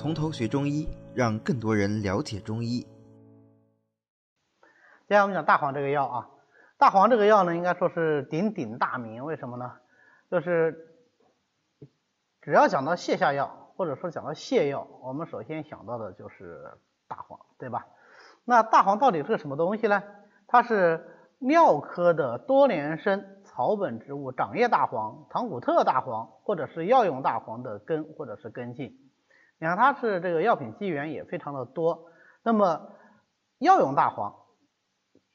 从头学中医，让更多人了解中医。接下来我们讲大黄这个药啊，大黄这个药呢，应该说是鼎鼎大名。为什么呢？就是只要讲到泻下药，或者说讲到泻药，我们首先想到的就是大黄，对吧？那大黄到底是个什么东西呢？它是蓼科的多年生草本植物掌叶大黄、唐古特大黄，或者是药用大黄的根或者是根茎。你看它是这个药品基源也非常的多。那么药用大黄。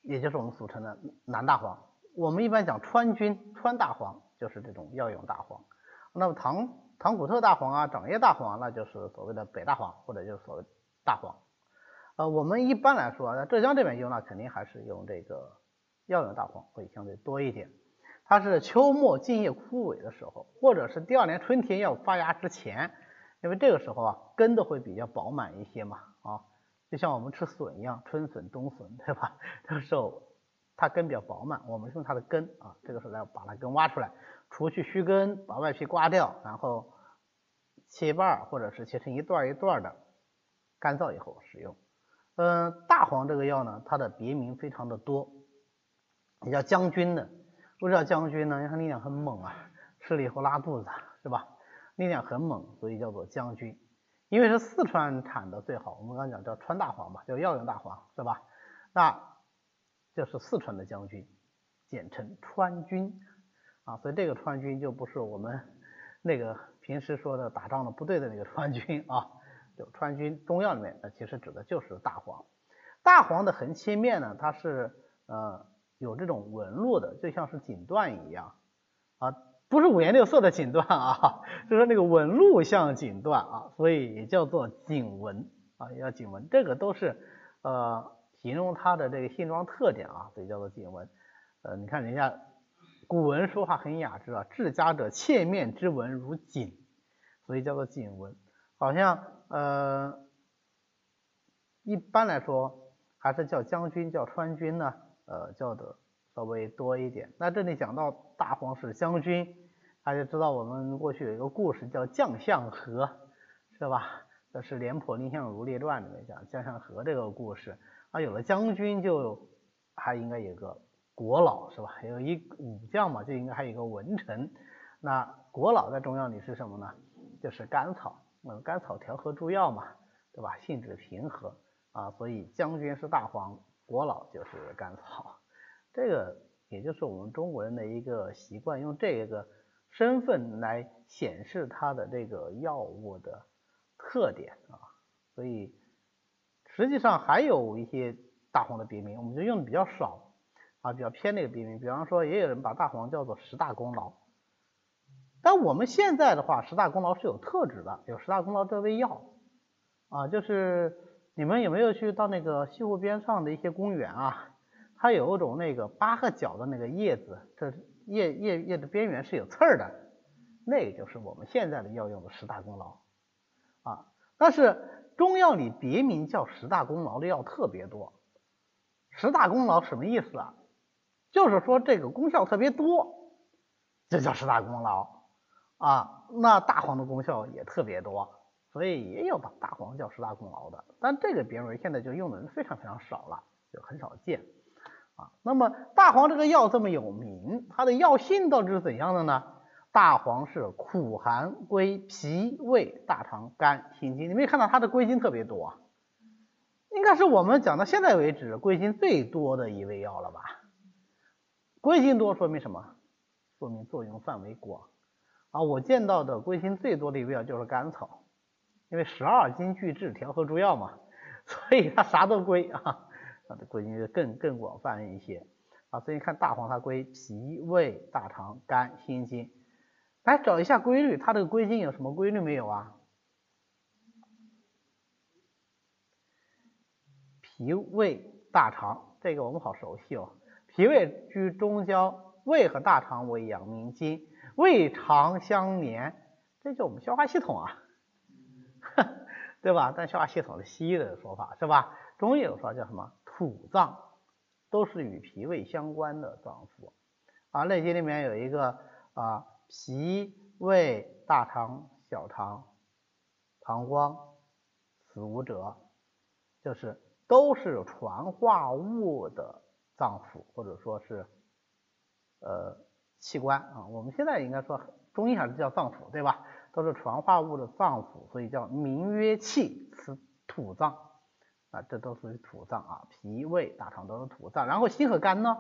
也就是我们俗称的南大黄，我们一般讲川菌、川大黄，就是这种药用大黄。那么唐唐古特大黄啊、掌叶大黄，那就是所谓的北大黄，或者就是所谓大黄。呃，我们一般来说在浙江这边用，那肯定还是用这个药用大黄会相对多一点。它是秋末茎叶枯萎的时候，或者是第二年春天要发芽之前，因为这个时候啊，根都会比较饱满一些嘛，啊。就像我们吃笋一样，春笋、冬笋，对吧？这个时候它根比较饱满，我们用它的根啊，这个时候来把它根挖出来，除去须根，把外皮刮掉，然后切一半或者是切成一段一段的，干燥以后使用。嗯，大黄这个药呢，它的别名非常的多，也叫将军的。为什么叫将军呢？因为它力量很猛啊，吃了以后拉肚子，是吧？力量很猛，所以叫做将军。因为是四川产的最好，我们刚刚讲叫川大黄嘛，叫药用大黄，是吧？那就是四川的将军，简称川军啊，所以这个川军就不是我们那个平时说的打仗的部队的那个川军啊，就川军中药里面，那其实指的就是大黄。大黄的横切面呢，它是呃有这种纹路的，就像是锦缎一样啊。不是五颜六色的锦缎啊，就是那个纹路像锦缎啊，所以也叫做锦纹啊，也叫锦纹，这个都是呃形容它的这个性状特点啊，所以叫做锦纹。呃，你看人家古文说话很雅致啊，治家者切面之纹如锦，所以叫做锦纹。好像呃一般来说还是叫将军叫川军呢，呃叫的。稍微多一点。那这里讲到大黄是将军，大家知道我们过去有一个故事叫将相和，是吧？这是《廉颇蔺相如列传》里面讲将相和这个故事。啊，有了将军就还应该有个国老，是吧？有一武将嘛，就应该还有一个文臣。那国老在中药里是什么呢？就是甘草。那甘草调和诸药嘛，对吧？性质平和啊，所以将军是大黄，国老就是甘草。这个也就是我们中国人的一个习惯，用这个身份来显示它的这个药物的特点啊，所以实际上还有一些大黄的别名，我们就用的比较少啊，比较偏那个别名。比方说，也有人把大黄叫做十大功劳，但我们现在的话，十大功劳是有特指的，有十大功劳这味药啊，就是你们有没有去到那个西湖边上的一些公园啊？它有一种那个八个角的那个叶子，这叶叶叶的边缘是有刺儿的，那个就是我们现在的药用的十大功劳啊。但是中药里别名叫十大功劳的药特别多，十大功劳什么意思啊？就是说这个功效特别多，这叫十大功劳啊。那大黄的功效也特别多，所以也有把大黄叫十大功劳的，但这个别名现在就用的人非常非常少了，就很少见。啊，那么大黄这个药这么有名，它的药性到底是怎样的呢？大黄是苦寒归脾胃大肠肝心经，你没看到它的归经特别多，应该是我们讲到现在为止归经最多的一味药了吧？归经多说明什么？说明作用范围广啊！我见到的归经最多的一味药就是甘草，因为十二经俱治，调和诸药嘛，所以它啥都归啊。它的归经就更更广泛一些啊，所以你看大黄它归脾胃大肠肝心经，来找一下规律，它这个归经有什么规律没有啊？脾胃大肠这个我们好熟悉哦，脾胃居中焦，胃和大肠为阳明经，胃肠相连，这就我们消化系统啊，对吧？但消化系统是西医的说法是吧？中医有说叫什么？土脏都是与脾胃相关的脏腑啊，《内经》里面有一个啊，脾胃大肠、小肠、膀胱、此五者，就是都是传化物的脏腑或者说是呃器官啊。我们现在应该说中医还是叫脏腑对吧？都是传化物的脏腑，所以叫名曰气，此土脏啊，这都属于土脏啊。脾胃大肠都是土脏，然后心和肝呢？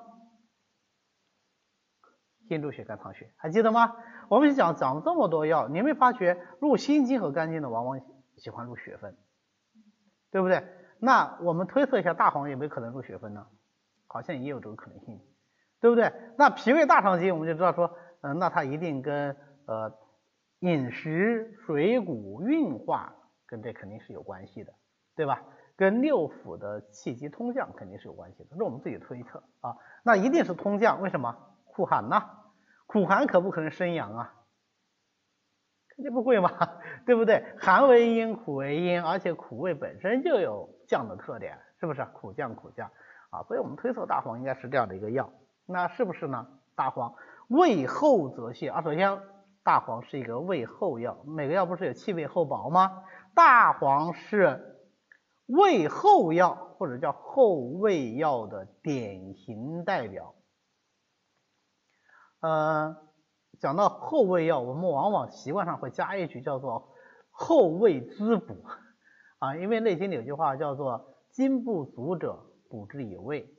心主血、肝藏血，还记得吗？我们讲讲了这么多药，你没发觉入心经和肝经的往往喜欢入血分，对不对？那我们推测一下，大黄有没有可能入血分呢？好像也有这个可能性，对不对？那脾胃大肠经我们就知道说，嗯，那它一定跟呃饮食、水谷、运化跟这肯定是有关系的，对吧？跟六腑的气机通降肯定是有关系的，这是我们自己推测啊。那一定是通降，为什么？苦寒呐，苦寒可不可能生阳啊？肯定不会嘛，对不对？寒为阴，苦为阴，而且苦味本身就有降的特点，是不是？苦降苦降啊，所以我们推测大黄应该是这样的一个药，那是不是呢？大黄味厚则泻啊，首先大黄是一个味厚药，每个药不是有气味厚薄吗？大黄是味厚药或者叫后味药的典型代表。呃，讲到后味药，我们往往习惯上会加一句叫做后味滋补 啊，因为《内经》里有句话叫做精不足者补之以味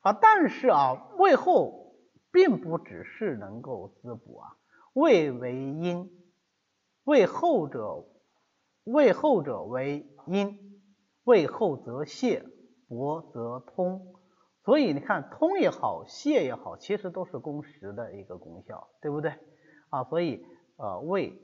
啊。但是啊，味后并不只是能够滋补啊，味为阴，味后者味后者为阴，胃厚则泻，薄则通。所以你看，通也好，泻也好，其实都是攻食的一个功效，对不对？啊，所以呃，胃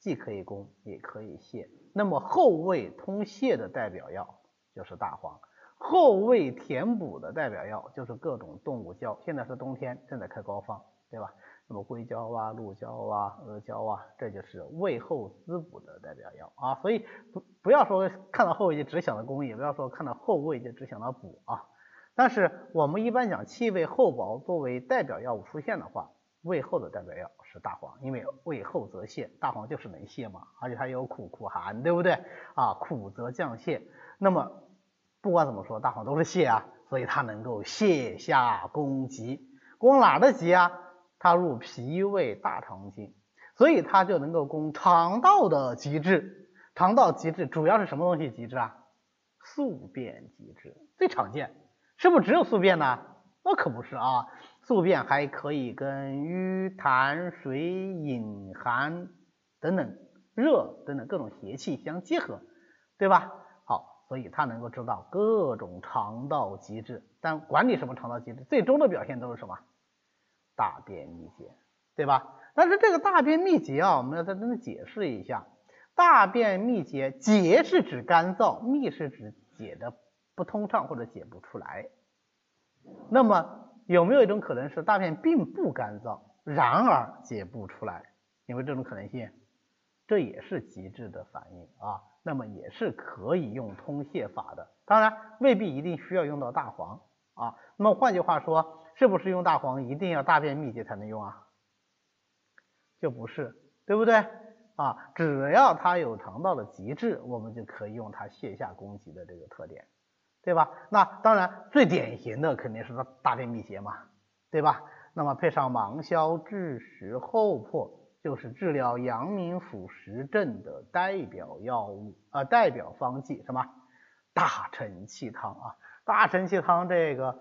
既可以攻，也可以泻。那么后胃通泻的代表药就是大黄，后胃填补的代表药就是各种动物胶。现在是冬天，正在开膏方，对吧？那么硅胶啊、鹿胶啊、阿胶啊，这就是胃后滋补的代表药啊。所以不不要说看到后胃就只想到攻，也不要说看到后胃就只想到补啊。但是我们一般讲气味厚薄作为代表药物出现的话，胃后的代表药是大黄，因为胃厚则泻，大黄就是能泻嘛，而且它有苦苦寒，对不对啊？苦则降泻，那么不管怎么说，大黄都是泻啊，所以它能够泻下攻急，攻哪的急啊？它入脾胃大肠经，所以它就能够攻肠道的极致。肠道极致主要是什么东西极致啊？宿便极致最常见。是不是只有宿便呢？那可不是啊，宿便还可以跟瘀痰水饮寒等等热等等各种邪气相结合，对吧？好，所以它能够知道各种肠道机制，但管你什么肠道机制，最终的表现都是什么？大便秘结，对吧？但是这个大便秘结啊，我们要在这里解释一下，大便秘结，结是指干燥，秘是指解的。不通畅或者解不出来，那么有没有一种可能是大便并不干燥，然而解不出来？有没有这种可能性？这也是极致的反应啊，那么也是可以用通泻法的，当然未必一定需要用到大黄啊。那么换句话说，是不是用大黄一定要大便秘结才能用啊？就不是，对不对啊？只要它有肠道的极致，我们就可以用它泻下攻击的这个特点。对吧？那当然最典型的肯定是它大便秘结嘛，对吧？那么配上芒硝枳实厚朴，就是治疗阳明腑实症的代表药物啊，代表方剂什么？大承气汤啊，大承气汤这个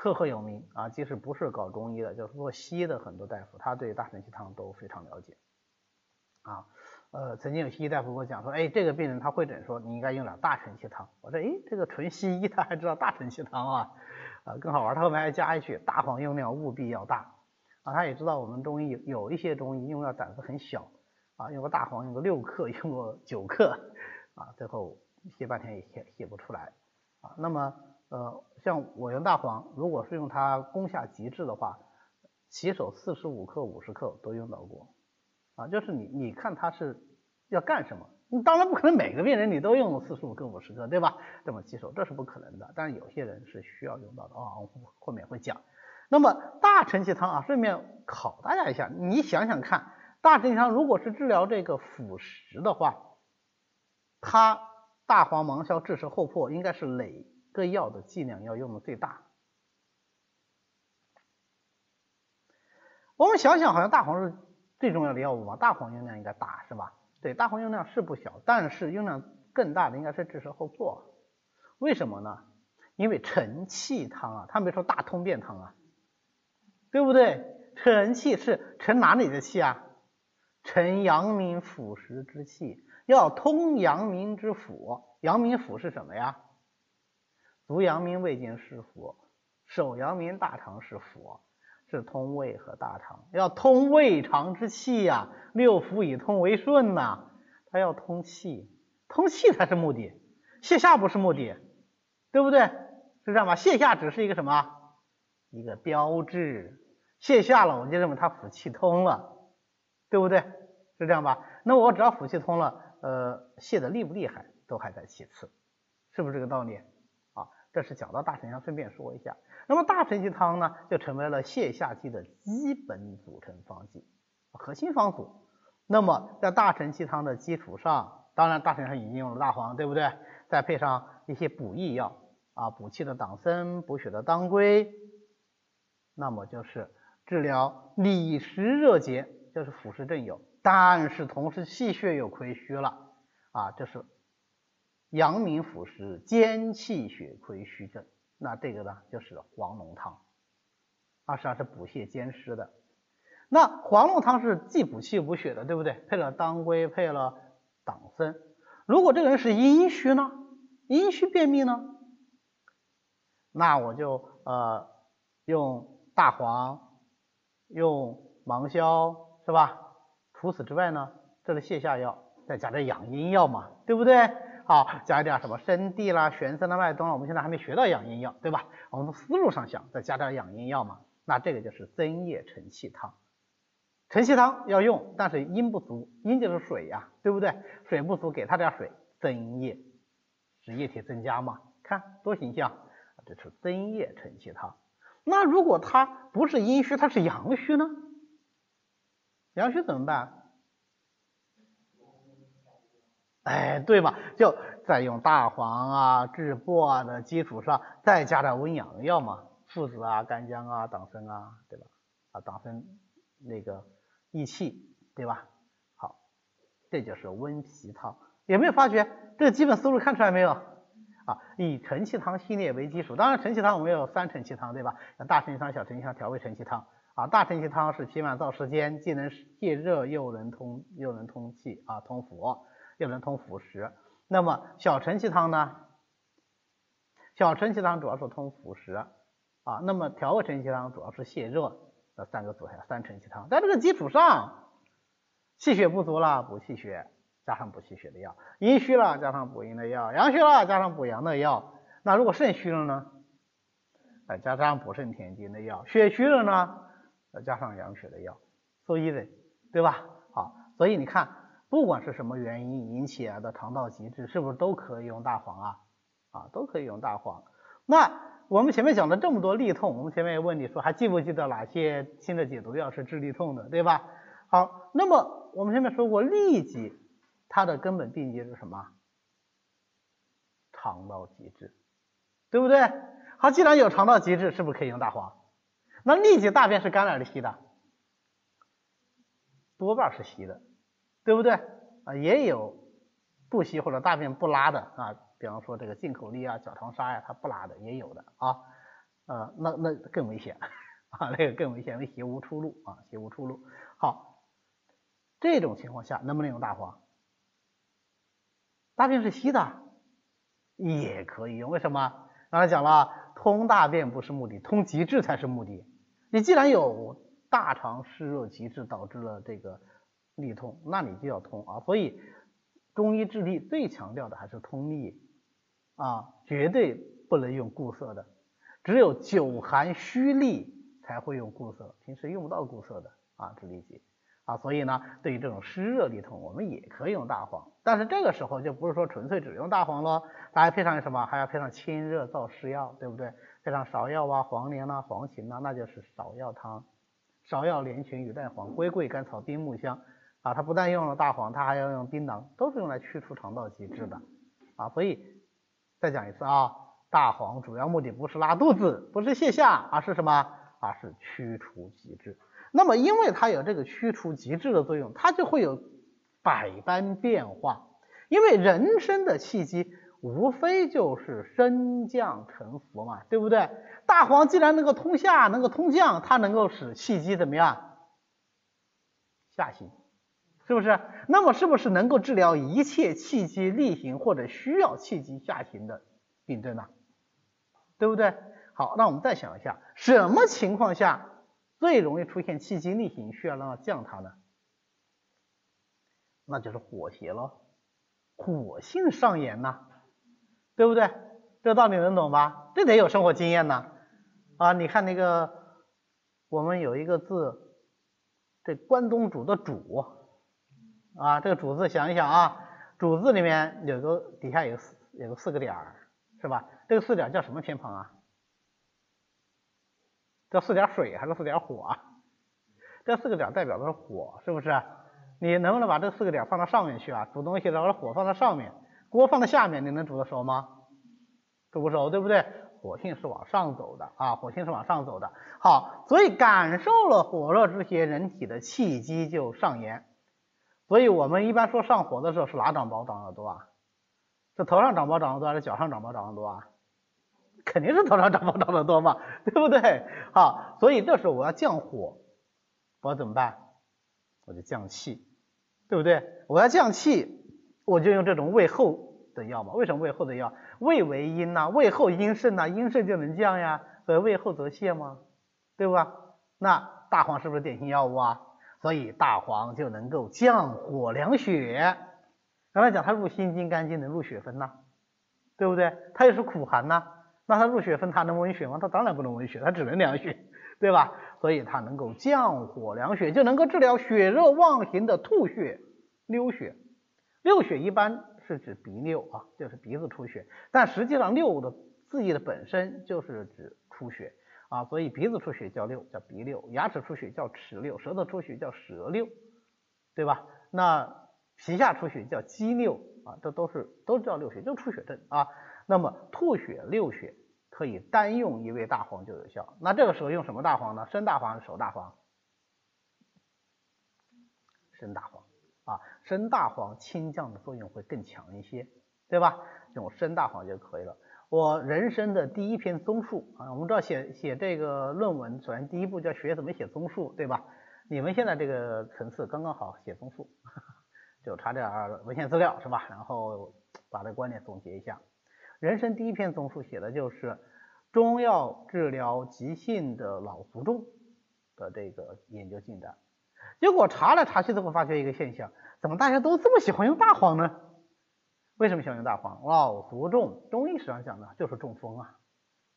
赫赫有名啊，即使不是搞中医的，就是做西医的很多大夫，他对大承气汤都非常了解啊。呃，曾经有西医大夫跟我讲说，哎，这个病人他会诊说你应该用点大承气汤。我说，哎，这个纯西医他还知道大承气汤啊？啊，更好玩，他后面还加一句，大黄用量务必要大啊。他也知道我们中医有有一些中医用药胆子很小啊，用个大黄用个六克，用个九克啊，最后泻半天也泻泻不出来啊。那么呃，像我用大黄，如果是用它攻下极致的话，起手四十五克、五十克都用到过。啊，就是你，你看他是要干什么？你当然不可能每个病人你都用四十五克、五十克，对吧？这么起手，这是不可能的。但是有些人是需要用到的啊，我后面会讲。那么大承气汤啊，顺便考大家一下，你想想看，大承气汤如果是治疗这个腐蚀的话，它大黄、芒硝、炙石、厚朴，应该是累个药的剂量要用的最大？我们想想，好像大黄是最重要的药物嘛，大黄用量应该大是吧？对，大黄用量是不小，但是用量更大的应该是炙石厚朴。为什么呢？因为承气汤啊，他没说大通便汤啊，对不对？承气是承哪里的气啊？承阳明腑实之气，要通阳明之腑。阳明腑是什么呀？足阳明胃经是腑，手阳明大肠是腑。是通胃和大肠，要通胃肠之气呀，六腑以通为顺呐，它要通气，通气才是目的，泻下不是目的，对不对？是这样吧？泻下只是一个什么？一个标志，泻下了我们就认为它腑气通了，对不对？是这样吧？那我只要腑气通了，呃，泻的厉不厉害都还在其次，是不是这个道理？这是讲到大承气顺便说一下。那么大承气汤呢，就成为了泻下剂的基本组成方剂，核心方组。那么在大承气汤的基础上，当然大承气汤已经用了大黄，对不对？再配上一些补益药啊，补气的党参，补血的当归，那么就是治疗里实热结，就是腐蚀症有，但是同时气血又亏虚了啊，这是阳明腑实兼气血亏虚症。那这个呢，就是黄龙汤，啊，实际上是补泻兼施的。那黄龙汤是既补气补血的，对不对？配了当归，配了党参。如果这个人是阴虚呢？阴虚便秘呢？那我就呃用大黄，用芒硝，是吧？除此之外呢，这是泻下药，再加点养阴药嘛，对不对？好，加一点什么生地啦、玄参啦、麦冬啦，我们现在还没学到养阴药，对吧？我们从思路上想，再加点养阴药嘛，那这个就是增液承气汤。承气汤要用，但是阴不足，阴就是水呀，对不对？水不足，给他点水增液，使液体增加嘛。看多形象，这是增液承气汤。那如果他不是阴虚，他是阳虚呢？阳虚怎么办？哎，对吧？就在用大黄啊、炙柏啊的基础上，再加点温阳药嘛，附子啊、干姜啊、党参啊，对吧？啊，党参那个益气，对吧？好，这就是温脾汤。有没有发觉这个基本思路看出来没有？啊，以承气汤系列为基础，当然承气汤我们有三承气汤，对吧？大承气汤、小承气汤、调味承气汤。啊，大承气汤是脾满燥湿间，既能泻热又能通又能通气啊，通腑。又能通腐蚀，那么小承气汤呢？小承气汤主要是通腐蚀啊，那么调胃承气汤主要是泻热，这三个组合三承气汤。在这个基础上，气血不足了补气血，加上补气血的药；阴虚了加上补阴的药；阳虚了加上补阳的药。那如果肾虚了呢？再加上补肾填精的药；血虚了呢？再加上养血的药。所以的，对吧？好，所以你看。不管是什么原因引起来的肠道积滞，是不是都可以用大黄啊？啊，都可以用大黄。那我们前面讲了这么多利痛，我们前面也问你说，还记不记得哪些新的解毒药是治利痛的，对吧？好，那么我们前面说过，痢疾它的根本病机是什么？肠道积滞，对不对？好，既然有肠道积滞，是不是可以用大黄？那痢疾大便是干还是稀的？多半是稀的。对不对啊？也有不稀或者大便不拉的啊，比方说这个进口痢啊、小肠沙呀，它不拉的也有的啊，呃，那那更危险啊，那个更危险，因为血无出路啊，邪无出路。好，这种情况下能不能用大黄？大便是稀的也可以用，为什么？刚才讲了，通大便不是目的，通极致才是目的。你既然有大肠湿热极致导致了这个。利通，那你就要通啊，所以中医治痢最强调的还是通利啊，绝对不能用固涩的，只有久寒虚利才会用固涩，平时用不到固涩的啊治痢疾啊，所以呢，对于这种湿热利痛，我们也可以用大黄，但是这个时候就不是说纯粹只用大黄了，还配上什么？还要配上清热燥湿药，对不对？配上芍药啊、黄连啊、黄芩啊，那就是芍药汤，芍药连群羽带黄，龟桂甘草丁木香。啊，它不但用了大黄，它还要用槟榔，都是用来去除肠道积滞的。啊，所以再讲一次啊，大黄主要目的不是拉肚子，不是泻下，而是什么？而是驱除积滞。那么因为它有这个驱除积滞的作用，它就会有百般变化。因为人生的契机无非就是升降沉浮嘛，对不对？大黄既然能够通下，能够通降，它能够使气机怎么样？下行。是不是？那么是不是能够治疗一切气机逆行或者需要气机下行的病症呢？对不对？好，那我们再想一下，什么情况下最容易出现气机逆行，需要让它降它呢？那就是火邪咯，火性上炎呐，对不对？这道理能懂吧？这得有生活经验呐。啊，你看那个，我们有一个字，这关东煮的煮。啊，这个主字想一想啊，主字里面有个底下有四有个四个点儿，是吧？这个四点叫什么偏旁啊？叫四点水还是四点火啊？这四个点代表的是火，是不是？你能不能把这四个点放到上面去啊？煮东西的话，火放在上面，锅放在下面，你能煮得熟吗？煮不熟，对不对？火性是往上走的啊，火性是往上走的。好，所以感受了火热之邪，人体的气机就上炎。所以我们一般说上火的时候是哪长包长得多啊？是头上长包长得多还是脚上长包长得多啊？肯定是头上长包长得多嘛，对不对？好，所以这时候我要降火，我怎么办？我就降气，对不对？我要降气，我就用这种胃后的药嘛。为什么胃后的药？胃为阴呐，胃后阴肾呐，阴肾就能降呀，所以胃后则泻嘛，对吧？那大黄是不是典型药物啊？所以大黄就能够降火凉血。刚才讲它入心经肝经能入血分呐，对不对？它又是苦寒呐，那它入血分它能温血吗？它当然不能温血，它只能凉血，对吧？所以它能够降火凉血，就能够治疗血热妄行的吐血、溜血。溜血一般是指鼻溜啊，就是鼻子出血，但实际上溜的字义的本身就是指出血。啊，所以鼻子出血叫六，叫鼻六；牙齿出血叫齿六；舌头出血叫舌六，对吧？那皮下出血叫肌六啊，这都是都叫六血，就出血症啊。那么吐血、六血可以单用一味大黄就有效。那这个时候用什么大黄呢？生大黄还是熟大黄？生大黄啊，生大黄清降的作用会更强一些，对吧？用生大黄就可以了。我人生的第一篇综述啊，我们知道写写这个论文，首先第一步就要学怎么写综述，对吧？你们现在这个层次刚刚好写综述，就查点文献资料是吧？然后把这观点总结一下。人生第一篇综述写的就是中药治疗急性的脑卒中的这个研究进展。结果查来查去最后发觉一个现象，怎么大家都这么喜欢用大黄呢？为什么喜欢用大黄？脑卒中，中医史上讲的就是中风啊，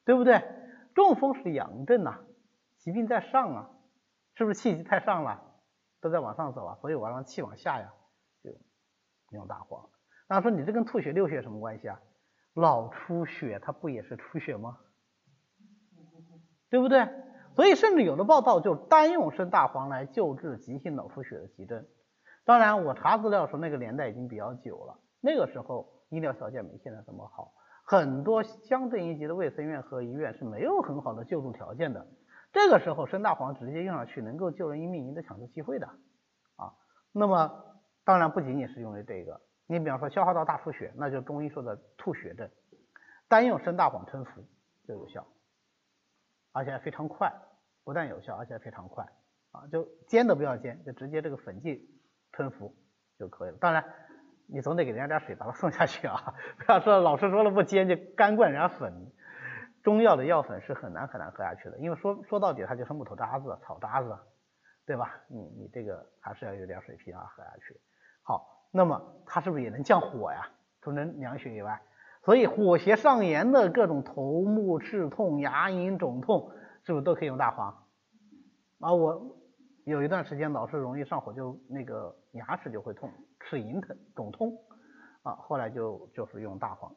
对不对？中风是阳症呐，疾病在上啊，是不是气机太上了，都在往上走啊？所以我让气往下呀，就用大黄。那说你这跟吐血流血什么关系啊？脑出血它不也是出血吗？对不对？所以甚至有的报道就单用生大黄来救治急性脑出血的急症。当然我查资料说那个年代已经比较久了。那个时候医疗条件没现在这么好，很多乡镇一级的卫生院和医院是没有很好的救助条件的。这个时候生大黄直接用上去，能够救人一命赢得抢救机会的啊。那么当然不仅仅是用于这个，你比方说消化道大出血，那就中医说的吐血症，单用生大黄吞服就有效，而且还非常快，不但有效，而且还非常快啊。就煎都不要煎，就直接这个粉剂吞服就可以了。当然。你总得给人家点水把它送下去啊！不要说老师说了不煎就干灌人家粉，中药的药粉是很难很难喝下去的，因为说说到底它就是木头渣子、草渣子，对吧？你你这个还是要有点水平啊，喝下去。好，那么它是不是也能降火呀？除能凉血以外，所以火邪上炎的各种头目赤痛、牙龈肿痛，是不是都可以用大黄？啊，我有一段时间老是容易上火，就那个牙齿就会痛。是隐疼肿痛啊，后来就就是用大黄，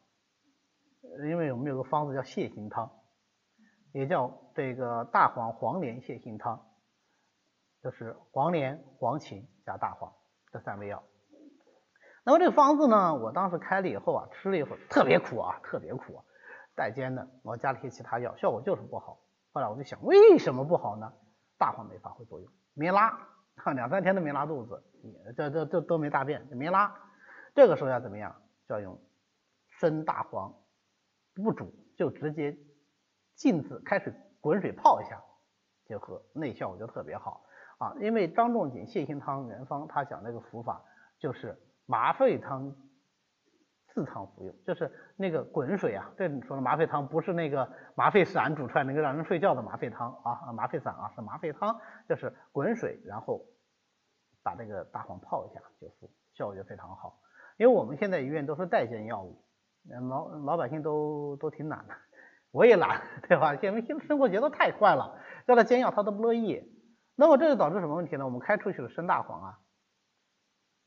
因为我们有个方子叫泻心汤，也叫这个大黄黄连泻心汤，就是黄连、黄芩加大黄这三味药。那么这个方子呢，我当时开了以后啊，吃了一会儿，特别苦啊，特别苦，啊带尖的，我加了些其他药，效果就是不好。后来我就想，为什么不好呢？大黄没发挥作用，没拉，哈两三天都没拉肚子，这这这都没大便，没拉。这个时候要怎么样？就要用生大黄，不煮就直接浸渍开水滚水泡一下就喝，那效果就特别好啊。因为张仲景泻心汤原方他讲那个服法就是麻沸汤自汤服用，就是那个滚水啊，这你说的麻沸汤不是那个麻沸散煮出来能够让人睡觉的麻沸汤啊，麻沸散啊是麻沸汤，就是滚水然后把这个大黄泡一下就服，效果就非常好。因为我们现在医院都是代煎药物，老老百姓都都挺懒的，我也懒，对吧？因为现在生活节奏太快了，叫他煎药他都不乐意。那么这就导致什么问题呢？我们开出去的生大黄啊，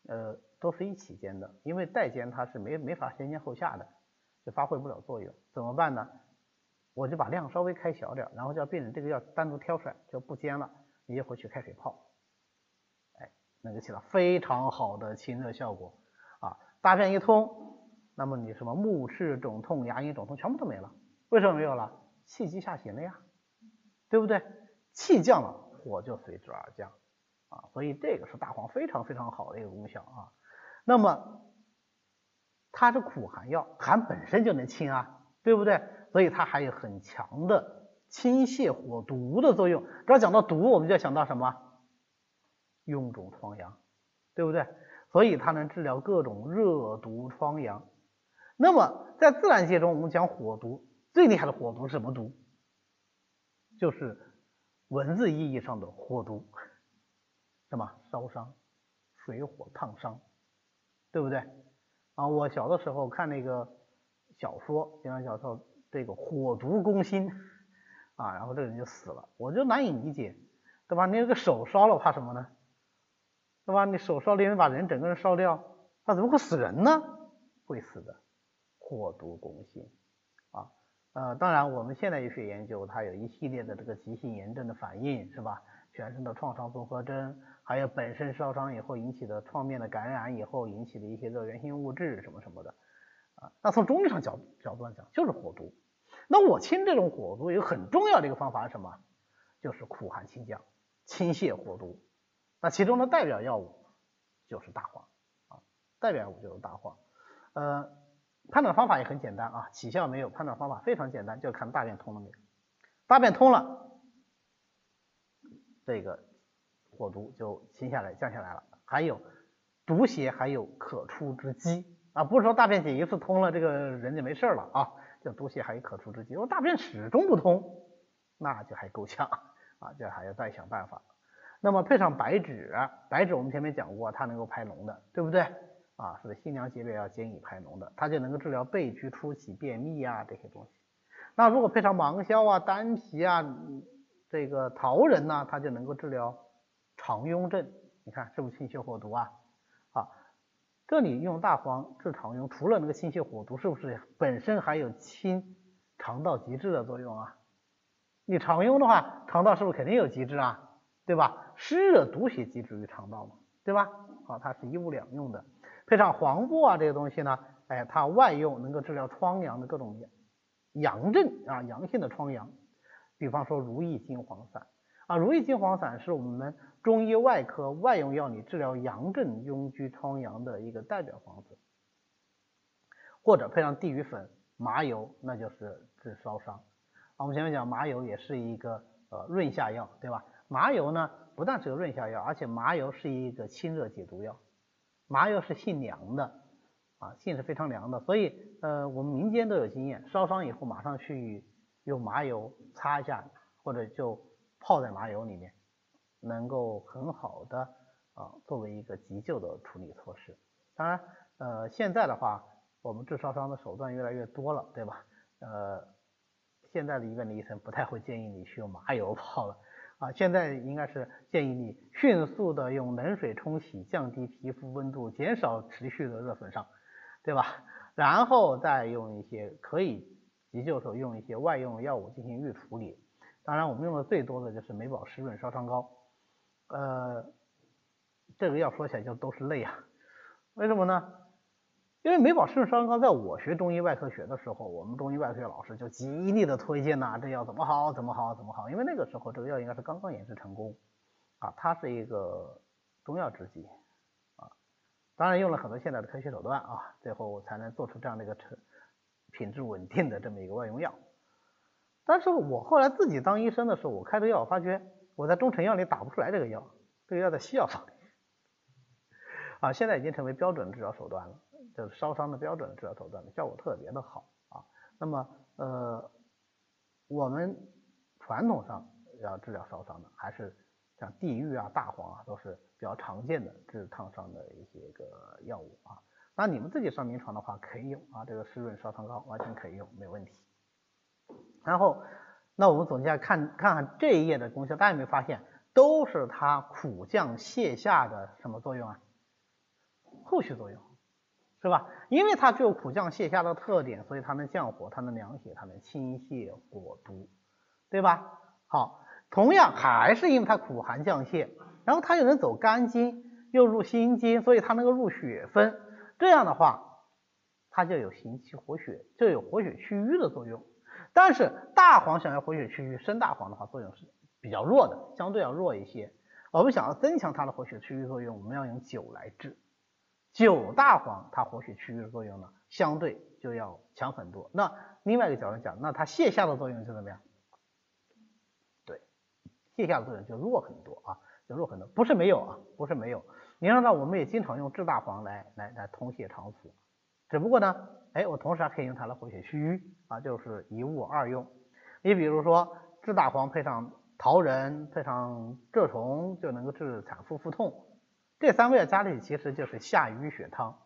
呃，都是一起煎的，因为代煎它是没没法先煎后下的，就发挥不了作用。怎么办呢？我就把量稍微开小点，然后叫病人这个药单独挑出来，就不煎了，你就回去开水泡，哎，能够起到非常好的清热效果啊。大便一通，那么你什么目赤肿痛、牙龈肿痛全部都没了，为什么没有了？气机下行了呀，对不对？气降了，火就随之而降啊，所以这个是大黄非常非常好的一个功效啊。那么它是苦寒药，寒本身就能清啊，对不对？所以它还有很强的清泻火毒的作用。只要讲到毒，我们就要想到什么？臃肿疮疡，对不对？所以它能治疗各种热毒疮疡。那么在自然界中，我们讲火毒最厉害的火毒是什么毒？就是文字意义上的火毒，什么烧伤、水火烫伤，对不对？啊，我小的时候看那个小说，经常小说这个火毒攻心啊，然后这个人就死了，我就难以理解，对吧？你这个手烧了，怕什么呢？对吧？你手烧了，把人整个人烧掉，他怎么会死人呢？会死的，火毒攻心啊。呃，当然我们现代医学研究，它有一系列的这个急性炎症的反应，是吧？全身的创伤综合征，还有本身烧伤以后引起的创面的感染以后引起的一些热源性物质什么什么的啊。那从中医上角角度来讲，就是火毒。那我清这种火毒有很重要的一个方法是什么？就是苦寒清降，清泻火毒。那其中的代表药物就是大黄啊，代表药物就是大黄。呃，判断方法也很简单啊，起效没有，判断方法非常简单，就看大便通了没有。大便通了，这个火毒就清下来、降下来了。还有毒邪还有可出之机啊，不是说大便解一次通了，这个人就没事了啊，这毒邪还有可出之机。如果大便始终不通，那就还够呛啊，这还要再想办法。那么配上白芷，白芷我们前面讲过，它能够排脓的，对不对？啊，是辛凉解表要兼以排脓的，它就能够治疗背疽初起、便秘啊这些东西。那如果配上芒硝啊、丹皮啊、这个桃仁呢，它就能够治疗肠痈症。你看是不是清血火毒啊？啊，这里用大黄治肠痈，除了那个清血火毒，是不是本身还有清肠道积滞的作用啊？你肠痈的话，肠道是不是肯定有积滞啊？对吧？湿热毒血积滞于肠道嘛，对吧？好，它是一物两用的，配上黄柏啊这些东西呢，哎，它外用能够治疗疮疡的各种阳症啊，阳性的疮疡，比方说如意金黄散啊，如意金黄散是我们中医外科外用药里治疗阳症痈疽疮疡的一个代表方子，或者配上地榆粉、麻油，那就是治烧伤。啊，我们前面讲麻油也是一个呃润下药，对吧？麻油呢？不但是个润下药，而且麻油是一个清热解毒药。麻油是性凉的啊，性是非常凉的，所以呃，我们民间都有经验，烧伤以后马上去用麻油擦一下，或者就泡在麻油里面，能够很好的啊作为一个急救的处理措施。当然呃，现在的话，我们治烧伤的手段越来越多了，对吧？呃，现在的医院的医生不太会建议你去用麻油泡了。啊，现在应该是建议你迅速的用冷水冲洗，降低皮肤温度，减少持续的热损伤，对吧？然后再用一些可以急救时候用一些外用药物进行预处理。当然，我们用的最多的就是美宝湿润烧伤膏。呃，这个药说起来就都是泪啊。为什么呢？因为美宝湿润烧伤膏，在我学中医外科学的时候，我们中医外科学老师就极力的推荐呐，这药怎么好，怎么好，怎么好。因为那个时候这个药应该是刚刚研制成功啊，它是一个中药制剂啊，当然用了很多现代的科学手段啊，最后才能做出这样的一个成品质稳定的这么一个外用药。但是我后来自己当医生的时候，我开的药，我发觉我在中成药里打不出来这个药，这个药在西药房里啊，现在已经成为标准的治疗手段了。就是烧伤的标准的治疗手段，效果特别的好啊。那么呃，我们传统上要治疗烧伤的，还是像地狱啊、大黄啊，都是比较常见的治烫伤的一些个药物啊。那你们自己上临床的话，可以用啊，这个湿润烧伤膏完全可以用，没问题。然后，那我们总结下看看看这一页的功效，大家有没有发现，都是它苦降泻下的什么作用啊？后续作用。是吧？因为它具有苦降泻下的特点，所以它能降火，它能凉血，它能清泻火毒，对吧？好，同样还是因为它苦寒降泻，然后它又能走肝经，又入心经，所以它能够入血分。这样的话，它就有行气活血，就有活血祛瘀的作用。但是大黄想要活血祛瘀，生大黄的话作用是比较弱的，相对要弱一些。我们想要增强它的活血祛瘀作用，我们要用酒来治。酒大黄它活血祛瘀的作用呢，相对就要强很多。那另外一个角度讲，那它泻下的作用就怎么样？对，泻下的作用就弱很多啊，就弱很多。不是没有啊，不是没有。你看到我们也经常用治大黄来来来通泻肠腑，只不过呢，哎，我同时还可以用它来活血祛瘀啊，就是一物二用。你比如说炙大黄配上桃仁，配上蛰虫，就能够治产妇腹痛。这三味药加在一起，其实就是下瘀血汤。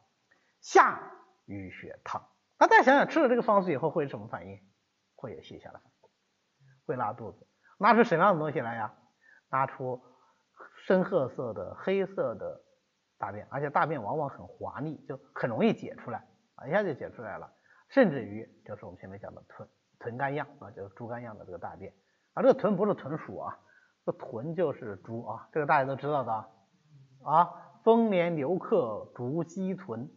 下瘀血汤，那再想想吃了这个方子以后会什么反应？会有泻下来，会拉肚子。拉出什么样的东西来呀？拉出深褐色的、黑色的大便，而且大便往往很滑腻，就很容易解出来一下就解出来了。甚至于就是我们前面讲的豚豚肝样啊，就是猪肝样的这个大便啊。这个豚不是豚鼠啊，这豚就是猪啊，这个大家都知道的。啊，丰年留客逐鸡豚，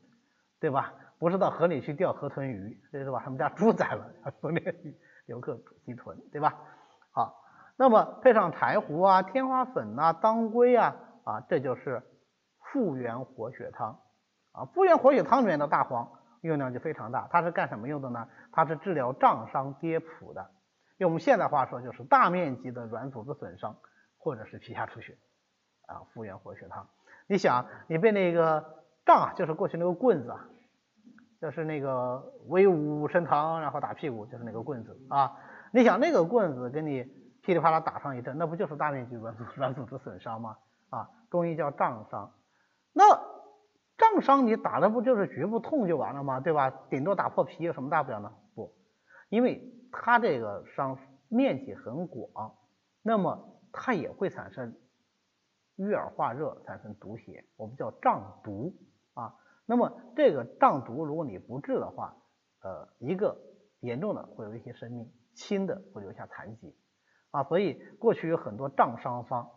对吧？不是到河里去钓河豚鱼，这是把他们家猪宰了，丰年留客逐鸡豚，对吧？好，那么配上柴胡啊、天花粉啊、当归啊，啊，这就是复原活血汤啊。复原活血汤里面的大黄用量就非常大，它是干什么用的呢？它是治疗胀伤跌扑的，用我们现代话说就是大面积的软组织损伤或者是皮下出血。啊，复原活血汤，你想，你被那个杖啊，就是过去那个棍子啊，就是那个威武升堂，然后打屁股，就是那个棍子啊。你想那个棍子给你噼里啪啦打上一阵，那不就是大面积软组 软组织损伤吗？啊，中医叫杖伤。那杖伤你打的不就是局部痛就完了吗？对吧？顶多打破皮有什么大不了呢？不，因为它这个伤面积很广，那么它也会产生。淤耳化热产生毒血，我们叫胀毒啊。那么这个胀毒，如果你不治的话，呃，一个严重的会有一些生命，轻的会留下残疾啊。所以过去有很多胀伤方，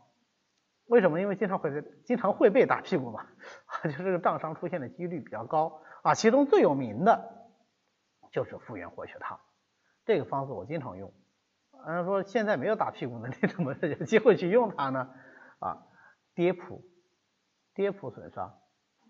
为什么？因为经常会经常会被打屁股嘛，就是这个胀伤出现的几率比较高啊。其中最有名的就是复原活血汤，这个方子我经常用。嗯，说现在没有打屁股的，你怎么有机会去用它呢？啊？跌扑，跌扑损伤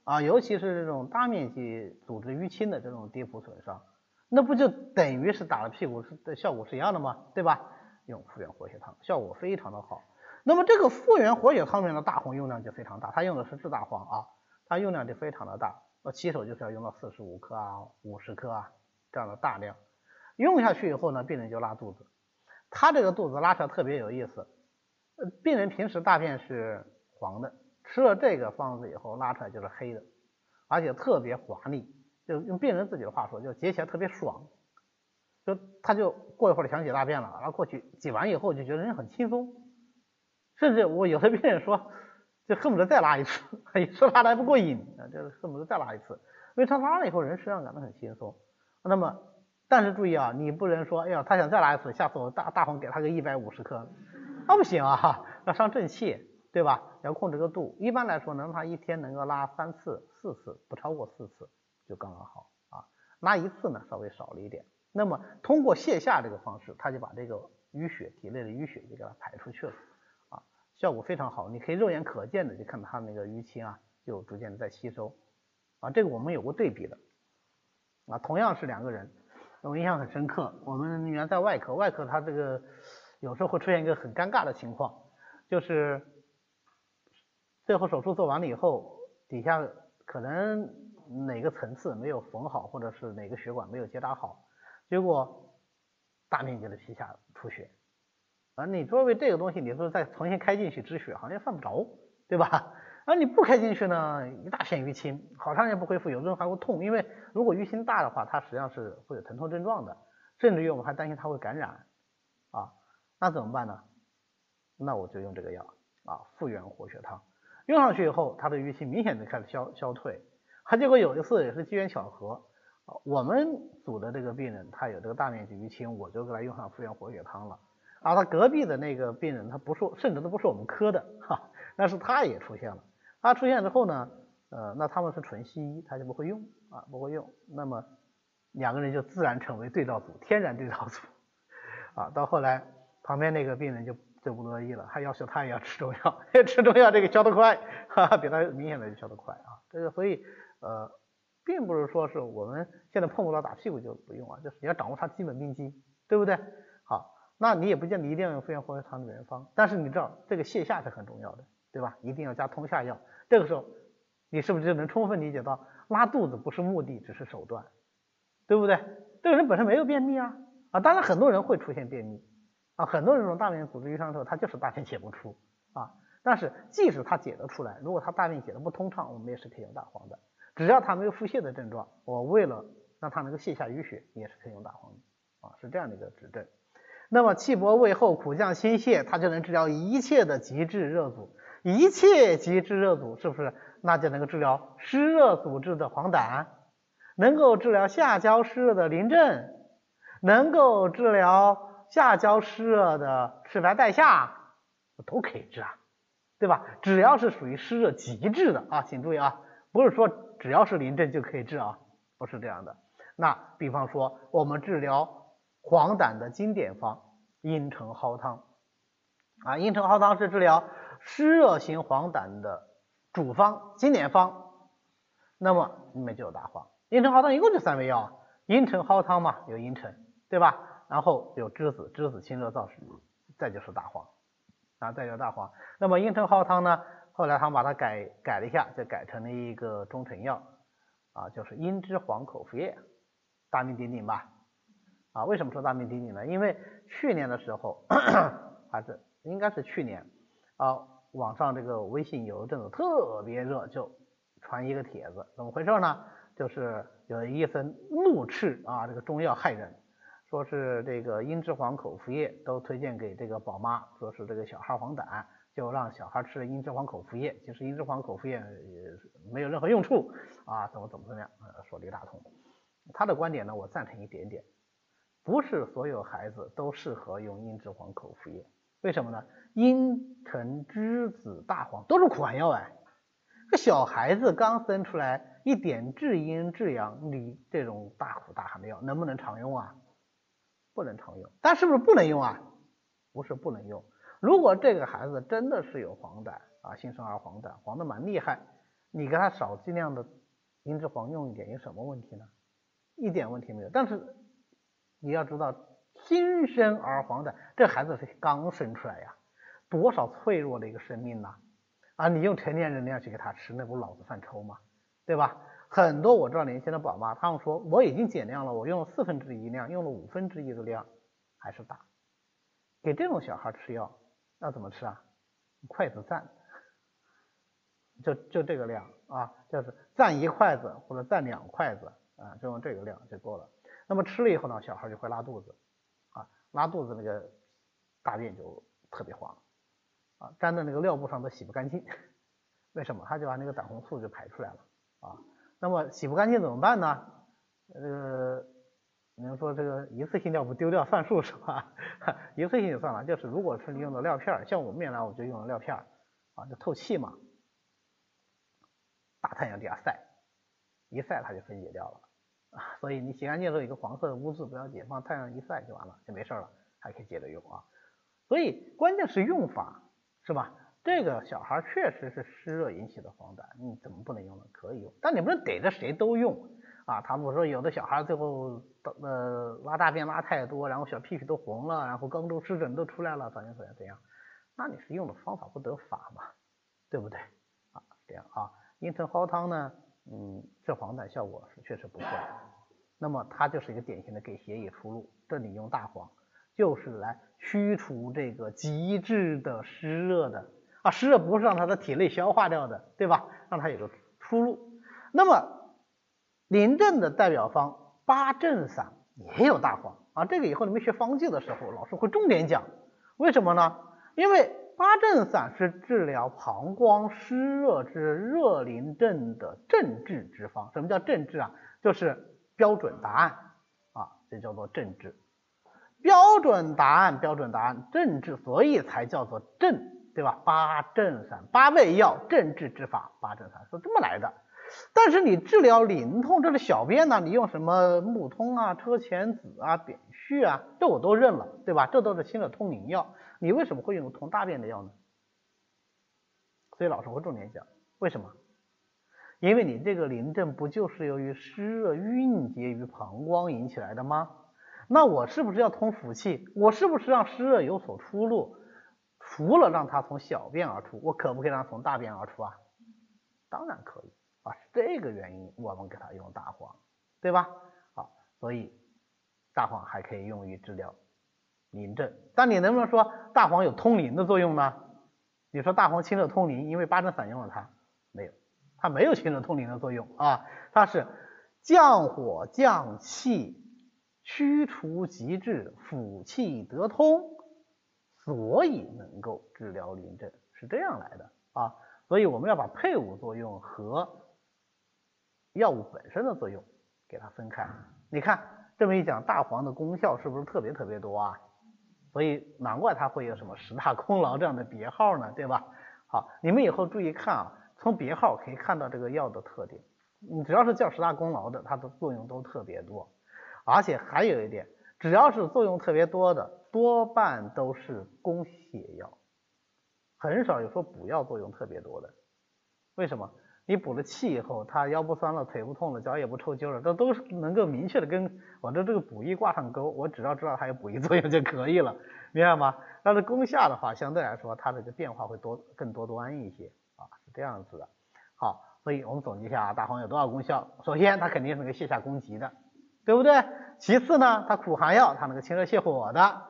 啊，尤其是这种大面积组织淤青的这种跌扑损伤，那不就等于是打了屁股是的效果是一样的吗？对吧？用复原活血汤，效果非常的好。那么这个复原活血汤里面的大黄用量就非常大，它用的是制大黄啊，它用量就非常的大，那起手就是要用到四十五克啊、五十克啊这样的大量，用下去以后呢，病人就拉肚子，他这个肚子拉出来特别有意思，病人平时大便是。黄的，吃了这个方子以后拉出来就是黑的，而且特别滑腻，就用病人自己的话说，就解起来特别爽，就他就过一会儿想起大便了，然后过去挤完以后就觉得人很轻松，甚至我有的病人说，就恨不得再拉一次，一次拉的还不过瘾啊，就恨不得再拉一次，因为他拉了以后人身上感到很轻松。那么，但是注意啊，你不能说，哎呀，他想再拉一次，下次我大大黄给他个一百五十克，那不行啊，要伤正气。对吧？要控制个度，一般来说能他一天能够拉三次、四次，不超过四次就刚刚好啊。拉一次呢稍微少了一点，那么通过泻下这个方式，他就把这个淤血体内的淤血就给它排出去了，效果非常好。你可以肉眼可见的就看到它那个淤青啊，就逐渐的在吸收啊。这个我们有过对比的啊，同样是两个人，我印象很深刻。我们原来在外科，外科它这个有时候会出现一个很尴尬的情况，就是最后手术做完了以后，底下可能哪个层次没有缝好，或者是哪个血管没有接扎好，结果大面积的皮下出血。啊，你作为这个东西，你说再重新开进去止血，好像也犯不着，对吧？啊，你不开进去呢，一大片淤青，好长时间不恢复，有的人还会痛，因为如果淤青大的话，它实际上是会有疼痛症状的，甚至于我们还担心它会感染啊，那怎么办呢？那我就用这个药啊，复原活血汤，用上去以后，它的淤青明显的开始消消退。还结果有一次也是机缘巧合，我们组的这个病人他有这个大面积淤青，我就给他用上复原活血汤了。啊，他隔壁的那个病人，他不是，甚至都不是我们科的，哈，但是他也出现了。他出现之后呢，呃，那他们是纯西医，他就不会用啊，不会用。那么两个人就自然成为对照组，天然对照组。啊，到后来旁边那个病人就就不乐意了，还要求他也要吃中药，吃中药这个消得快，哈哈，比他明显的就消得快啊。这个所以呃，并不是说是我们现在碰不到打屁股就不用啊，就是你要掌握它基本病机，对不对？好。那你也不见得一定要用复原活血汤的原方，但是你知道这个泻下是很重要的，对吧？一定要加通下药。这个时候，你是不是就能充分理解到拉肚子不是目的，只是手段，对不对？这个人本身没有便秘啊啊！当然很多人会出现便秘啊，很多人说大便组织淤伤之后，他就是大便解不出啊。但是即使他解得出来，如果他大便解得不通畅，我们也是可以用大黄的。只要他没有腹泻的症状，我为了让他能够泻下淤血，也是可以用大黄的啊，是这样的一个指证。那么气薄胃厚苦降心泻，它就能治疗一切的急滞热阻，一切急滞热阻是不是？那就能够治疗湿热阻滞的黄疸，能够治疗下焦湿热的淋症，能够治疗下焦湿热的赤白带下，都可以治啊，对吧？只要是属于湿热极致的啊，请注意啊，不是说只要是淋症就可以治啊，不是这样的。那比方说我们治疗。黄疸的经典方茵陈蒿汤啊，茵陈蒿汤是治疗湿热型黄疸的主方经典方。那么里面就有大黄，茵陈蒿汤一共就三味药，茵陈蒿汤嘛，有茵陈，对吧？然后有栀子，栀子清热燥湿，再就是大黄啊，再就是大黄。那么茵陈蒿汤呢，后来他们把它改改了一下，就改成了一个中成药啊，就是茵栀黄口服液，大名鼎鼎吧。啊，为什么说大名鼎鼎呢？因为去年的时候还是应该是去年啊，网上这个微信有一阵子特别热，就传一个帖子，怎么回事呢？就是有一份怒斥啊，这个中药害人，说是这个茵栀黄口服液都推荐给这个宝妈，说是这个小孩黄疸，就让小孩吃茵栀黄口服液，其实茵栀黄口服液也没有任何用处啊，怎么怎么怎么样，呃，说了一大通。他的观点呢，我赞成一点点。不是所有孩子都适合用茵栀黄口服液，为什么呢？茵陈、栀子、大黄都是苦寒药哎，这小孩子刚生出来，一点治阴治阳，你这种大苦大寒的药能不能常用啊？不能常用，但是不是不能用啊？不是不能用。如果这个孩子真的是有黄疸啊，新生儿黄疸，黄的蛮厉害，你给他少剂量的茵栀黄用一点，有什么问题呢？一点问题没有。但是你要知道，新生儿黄疸，这孩子是刚生出来呀，多少脆弱的一个生命呐！啊，你用成年人那样去给他吃，那不脑子犯抽吗？对吧？很多我知道年轻的宝妈，他们说我已经减量了，我用了四分之一量，用了五分之一的量，还是大。给这种小孩吃药，要怎么吃啊？筷子蘸，就就这个量啊，就是蘸一筷子或者蘸两筷子啊，就用这个量就够了。那么吃了以后呢，小孩就会拉肚子，啊，拉肚子那个大便就特别黄，啊，粘在那个尿布上都洗不干净，为什么？他就把那个胆红素就排出来了，啊，那么洗不干净怎么办呢？呃，你要说这个一次性尿布丢掉算数是吧？一次性就算了，就是如果是你用的尿片，像我们原来我就用的尿片，啊，就透气嘛，大太阳底下晒，一晒它就分解掉了。所以你洗干净之后一个黄色的污渍不要紧，放太阳一晒就完了，就没事了，还可以接着用啊。所以关键是用法，是吧？这个小孩确实是湿热引起的黄疸，你怎么不能用呢？可以用，但你不能逮着谁都用啊。他们说有的小孩最后呃拉大便拉太多，然后小屁屁都红了，然后肛周湿疹都出来了，怎样怎样怎样？那你是用的方法不得法嘛，对不对？啊，这样啊，茵陈蒿汤呢，嗯，治黄疸效果是确实不错。那么它就是一个典型的给血以出路，这里用大黄就是来驱除这个极致的湿热的。啊，湿热不是让它的体内消化掉的，对吧？让它有个出路。那么临症的代表方八正散也有大黄啊，这个以后你们学方剂的时候，老师会重点讲。为什么呢？因为八正散是治疗膀胱湿热之热淋症的正治之方。什么叫正治啊？就是标准答案啊，这叫做正治。标准答案，标准答案，正治，所以才叫做正。对吧？八正散，八味药，正治之法，八正散是这么来的。但是你治疗淋痛，这是小便呢，你用什么木通啊、车前子啊、扁蓄啊，这我都认了，对吧？这都是清热通淋药。你为什么会用通大便的药呢？所以老师会重点讲，为什么？因为你这个淋症不就是由于湿热蕴结于膀胱引起来的吗？那我是不是要通腑气？我是不是让湿热有所出路？除了让它从小便而出，我可不可以让它从大便而出啊？当然可以啊，是这个原因我们给它用大黄，对吧？好，所以大黄还可以用于治疗淋症。但你能不能说大黄有通淋的作用呢？你说大黄清热通淋，因为八正散用了它，没有，它没有清热通淋的作用啊，它是降火降气，驱除积滞，腑气得通。所以能够治疗淋症是这样来的啊，所以我们要把配伍作用和药物本身的作用给它分开。你看这么一讲，大黄的功效是不是特别特别多啊？所以难怪它会有什么十大功劳这样的别号呢，对吧？好，你们以后注意看啊，从别号可以看到这个药的特点。你只要是叫十大功劳的，它的作用都特别多，而且还有一点，只要是作用特别多的。多半都是攻血药，很少有说补药作用特别多的。为什么？你补了气以后，他腰不酸了，腿不痛了，脚也不抽筋了，这都是能够明确的跟我的这个补益挂上钩。我只要知道它有补益作用就可以了，明白吗？但是攻下的话，相对来说它这个变化会多更多端一些啊，是这样子的。好，所以我们总结一下啊，大黄有多少功效？首先，它肯定是个泻下攻急的，对不对？其次呢，它苦寒药，它能够清热泻火的。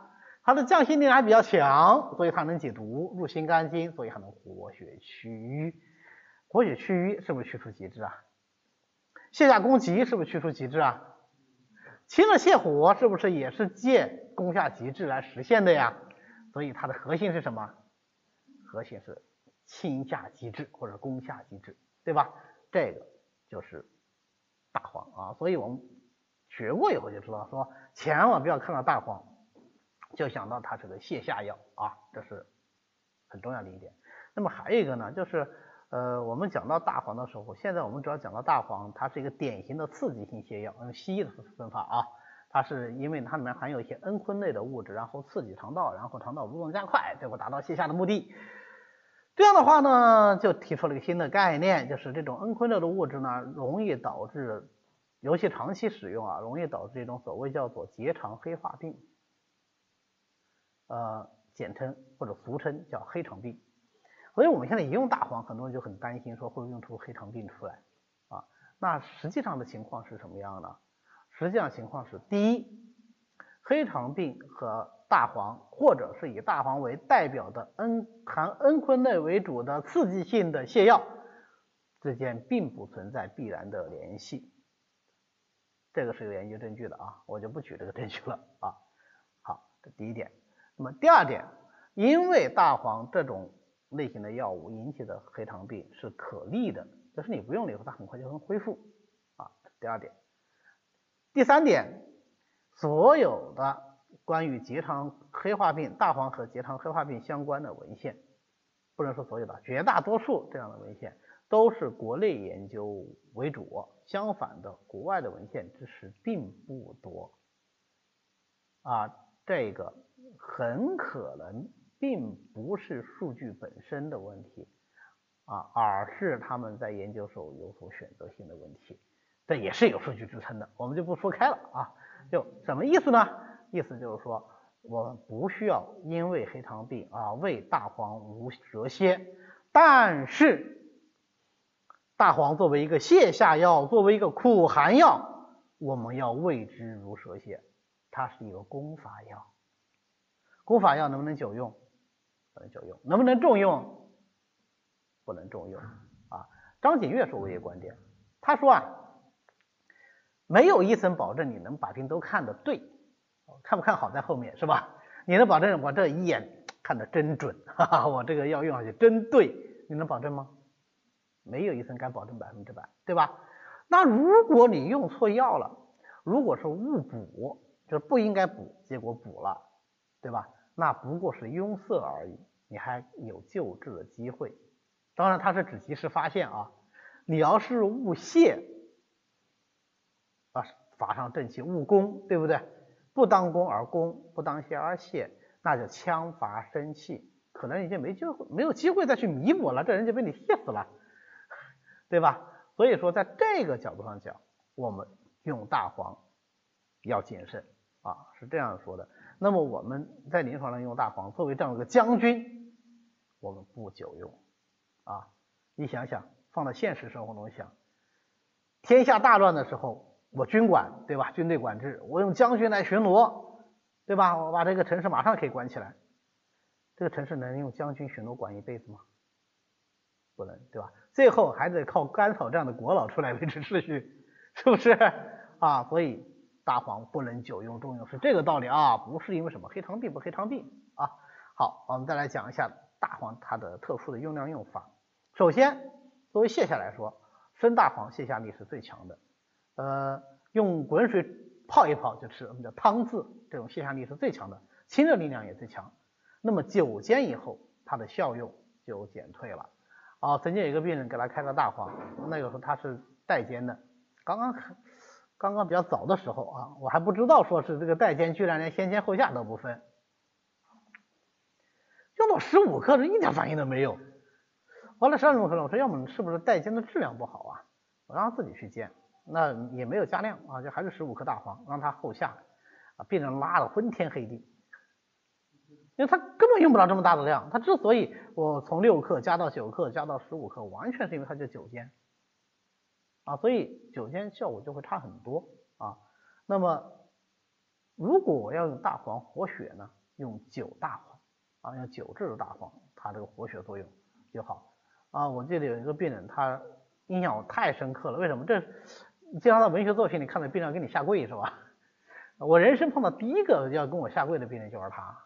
它的降心力还比较强，所以它能解毒，入心肝经，所以还能活血祛瘀。活血祛瘀是不是去除积滞啊？泻下攻急是不是去除积滞啊？清热泻火是不是也是借攻下积滞来实现的呀？所以它的核心是什么？核心是清下积滞或者攻下积滞，对吧？这个就是大黄啊。所以我们学过以后就知道，说千万不要看到大黄。就想到它是个泻下药啊，这是很重要的一点。那么还有一个呢，就是呃，我们讲到大黄的时候，现在我们主要讲到大黄，它是一个典型的刺激性泻药，用西医的分法啊，它是因为它里面含有一些蒽醌类的物质，然后刺激肠道，然后肠道蠕动加快，最后达到泻下的目的。这样的话呢，就提出了一个新的概念，就是这种蒽醌类的物质呢，容易导致，尤其长期使用啊，容易导致一种所谓叫做结肠黑化病。呃，简称或者俗称叫黑肠病，所以我们现在一用大黄，很多人就很担心说会不会用出黑肠病出来啊？那实际上的情况是什么样呢？实际上情况是，第一，黑肠病和大黄或者是以大黄为代表的 N 含 N 醌类为主的刺激性的泻药之间并不存在必然的联系，这个是有研究证据的啊，我就不举这个证据了啊。好，这第一点。那么第二点，因为大黄这种类型的药物引起的黑糖病是可逆的，就是你不用了以后，它很快就能恢复啊。第二点，第三点，所有的关于结肠黑化病、大黄和结肠黑化病相关的文献，不能说所有的，绝大多数这样的文献都是国内研究为主，相反的，国外的文献知识并不多啊，这个很可能并不是数据本身的问题啊，而是他们在研究时候有所选择性的问题，这也是有数据支撑的，我们就不说开了啊。就什么意思呢？意思就是说，我们不需要因为黑糖病啊为大黄无蛇蝎，但是大黄作为一个泻下药，作为一个苦寒药，我们要畏之如蛇蝎，它是一个功法药。功法药能不能久用？不能就用。能不能重用？不能重用。啊，张景岳说过一个观点，他说啊。没有医生保证你能把病都看得对，看不看好在后面是吧？你能保证我这一眼看得真准，哈哈，我这个药用上去真对，你能保证吗？没有医生敢保证百分之百，对吧？那如果你用错药了，如果是误补，就是不应该补，结果补了，对吧？那不过是壅塞而已，你还有救治的机会。当然，它是指及时发现啊。你要是误泄。啊，法上正气误攻，对不对？不当攻而攻，不当泄而泄，那就枪伐生气，可能已经没机会，没有机会再去弥补了，这人就被你泻死了，对吧？所以说，在这个角度上讲，我们用大黄要谨慎啊，是这样说的。那么我们在临床上用大黄，作为这样一个将军，我们不久用啊。你想想，放到现实生活中想，天下大乱的时候。我军管对吧？军队管制，我用将军来巡逻，对吧？我把这个城市马上可以管起来。这个城市能用将军巡逻管一辈子吗？不能，对吧？最后还得靠甘草这样的国老出来维持秩序，是不是啊？所以大黄不能久用重用是这个道理啊，不是因为什么黑糖病不黑糖病啊。好，我们再来讲一下大黄它的特殊的用量用法。首先，作为泻下来说，生大黄泻下力是最强的。呃，用滚水泡一泡就吃，我们叫汤渍，这种泻下力是最强的，清热力量也最强。那么久煎以后，它的效用就减退了。啊，曾经有一个病人给他开了大黄，那个时候他是代煎的，刚刚刚刚比较早的时候啊，我还不知道说是这个代煎居然连先煎后下都不分，用到十五克是一点反应都没有。后来十二克了，我说要么是不是代煎的质量不好啊？我让他自己去煎。那也没有加量啊，就还是十五克大黄，让他后下啊，病人拉的昏天黑地，因为他根本用不了这么大的量。他之所以我从六克加到九克，加到十五克，完全是因为他就久煎啊，所以久煎效果就会差很多啊。那么如果我要用大黄活血呢，用酒大黄啊，用酒制的大黄，它这个活血作用就好啊。我记得有一个病人，他印象我太深刻了，为什么？这经常在文学作品里看到病人给你下跪是吧？我人生碰到第一个要跟我下跪的病人就是他，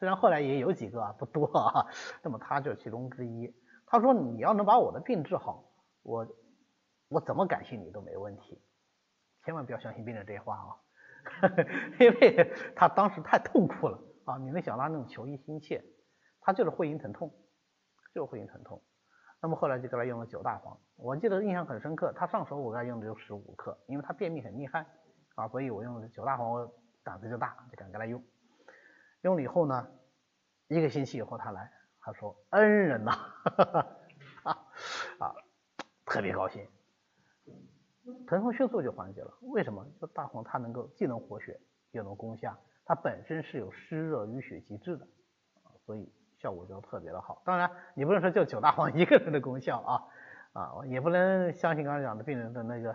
虽然后来也有几个，不多啊，那么他就其中之一。他说你要能把我的病治好，我我怎么感谢你都没问题。千万不要相信病人这些话啊，因为他当时太痛苦了啊！你能想他那种求医心切，他就是会阴疼痛，就是会阴疼痛。那么后来就给他用了九大黄，我记得印象很深刻。他上手我给他用的就十五克，因为他便秘很厉害啊，所以我用的九大黄我胆子就大，就敢给他用。用了以后呢，一个星期以后他来，他说恩人呐，啊，特别高兴，疼痛迅速就缓解了。为什么？就大黄它能够既能活血又能攻下，它本身是有湿热淤血机制的，所以。效果就特别的好，当然你不能说就九大黄 一个人的功效啊啊，也不能相信刚才讲的病人的那个，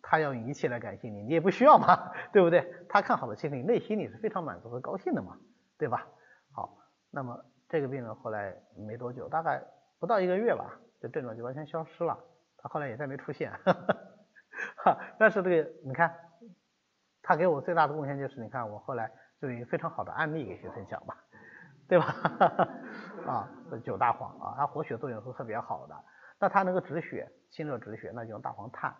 他要用仪器来感谢你，你也不需要嘛，对不对？他看好了，其实你内心里是非常满足和高兴的嘛，对吧？好，那么这个病人后来没多久，大概不到一个月吧，这症状就完全消失了，他后来也再没出现，但是这个你看，他给我最大的贡献就是，你看我后来就有一个非常好的案例给学生讲吧。对吧？啊，九大黄啊，它活血作用是特别好的。那它能够止血、清热止血，那就用大黄炭。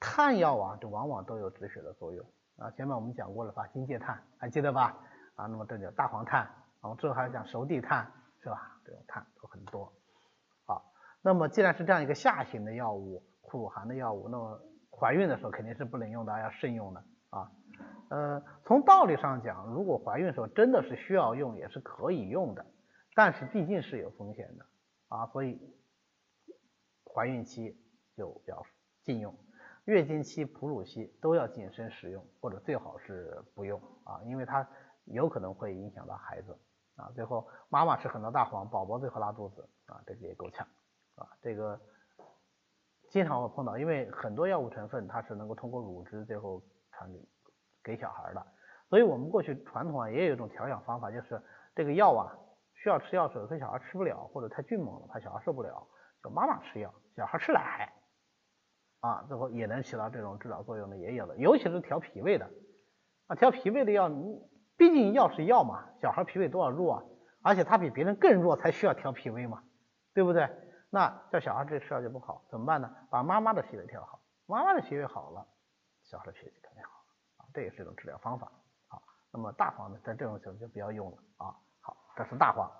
炭药啊，就往往都有止血的作用啊。前面我们讲过了吧？金芥炭还记得吧？啊，那么这叫大黄炭。我们之后还要讲熟地炭，是吧？这种炭都很多。好，那么既然是这样一个下行的药物，苦寒的药物，那么怀孕的时候肯定是不能用的，要慎用的啊。呃，从道理上讲，如果怀孕时候真的是需要用，也是可以用的，但是毕竟是有风险的啊，所以怀孕期就要禁用，月经期、哺乳期都要谨慎使用，或者最好是不用啊，因为它有可能会影响到孩子啊。最后妈妈吃很多大黄，宝宝最后拉肚子啊，这个也够呛啊，这个经常会碰到，因为很多药物成分它是能够通过乳汁最后传给。给小孩的，所以我们过去传统啊也有一种调养方法，就是这个药啊需要吃药时，有些小孩吃不了或者太峻猛了，怕小孩受不了，就妈妈吃药，小孩吃奶，啊，最后也能起到这种治疗作用的也有的，尤其是调脾胃的，啊，调脾胃的药，毕竟药是药嘛，小孩脾胃多少弱啊，而且他比别人更弱才需要调脾胃嘛，对不对？那叫小孩这吃药就不好，怎么办呢？把妈妈的脾胃调好，妈妈的脾胃好了，小孩的脾胃肯定好啊。这也是一种治疗方法，好，那么大黄呢，在这种情况就不要用了啊。好，这是大黄。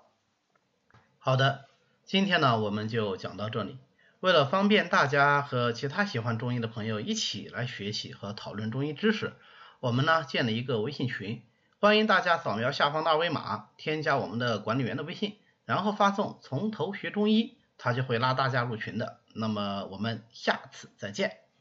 好的，今天呢我们就讲到这里。为了方便大家和其他喜欢中医的朋友一起来学习和讨论中医知识，我们呢建了一个微信群，欢迎大家扫描下方的二维码，添加我们的管理员的微信，然后发送“从头学中医”，他就会拉大家入群的。那么我们下次再见。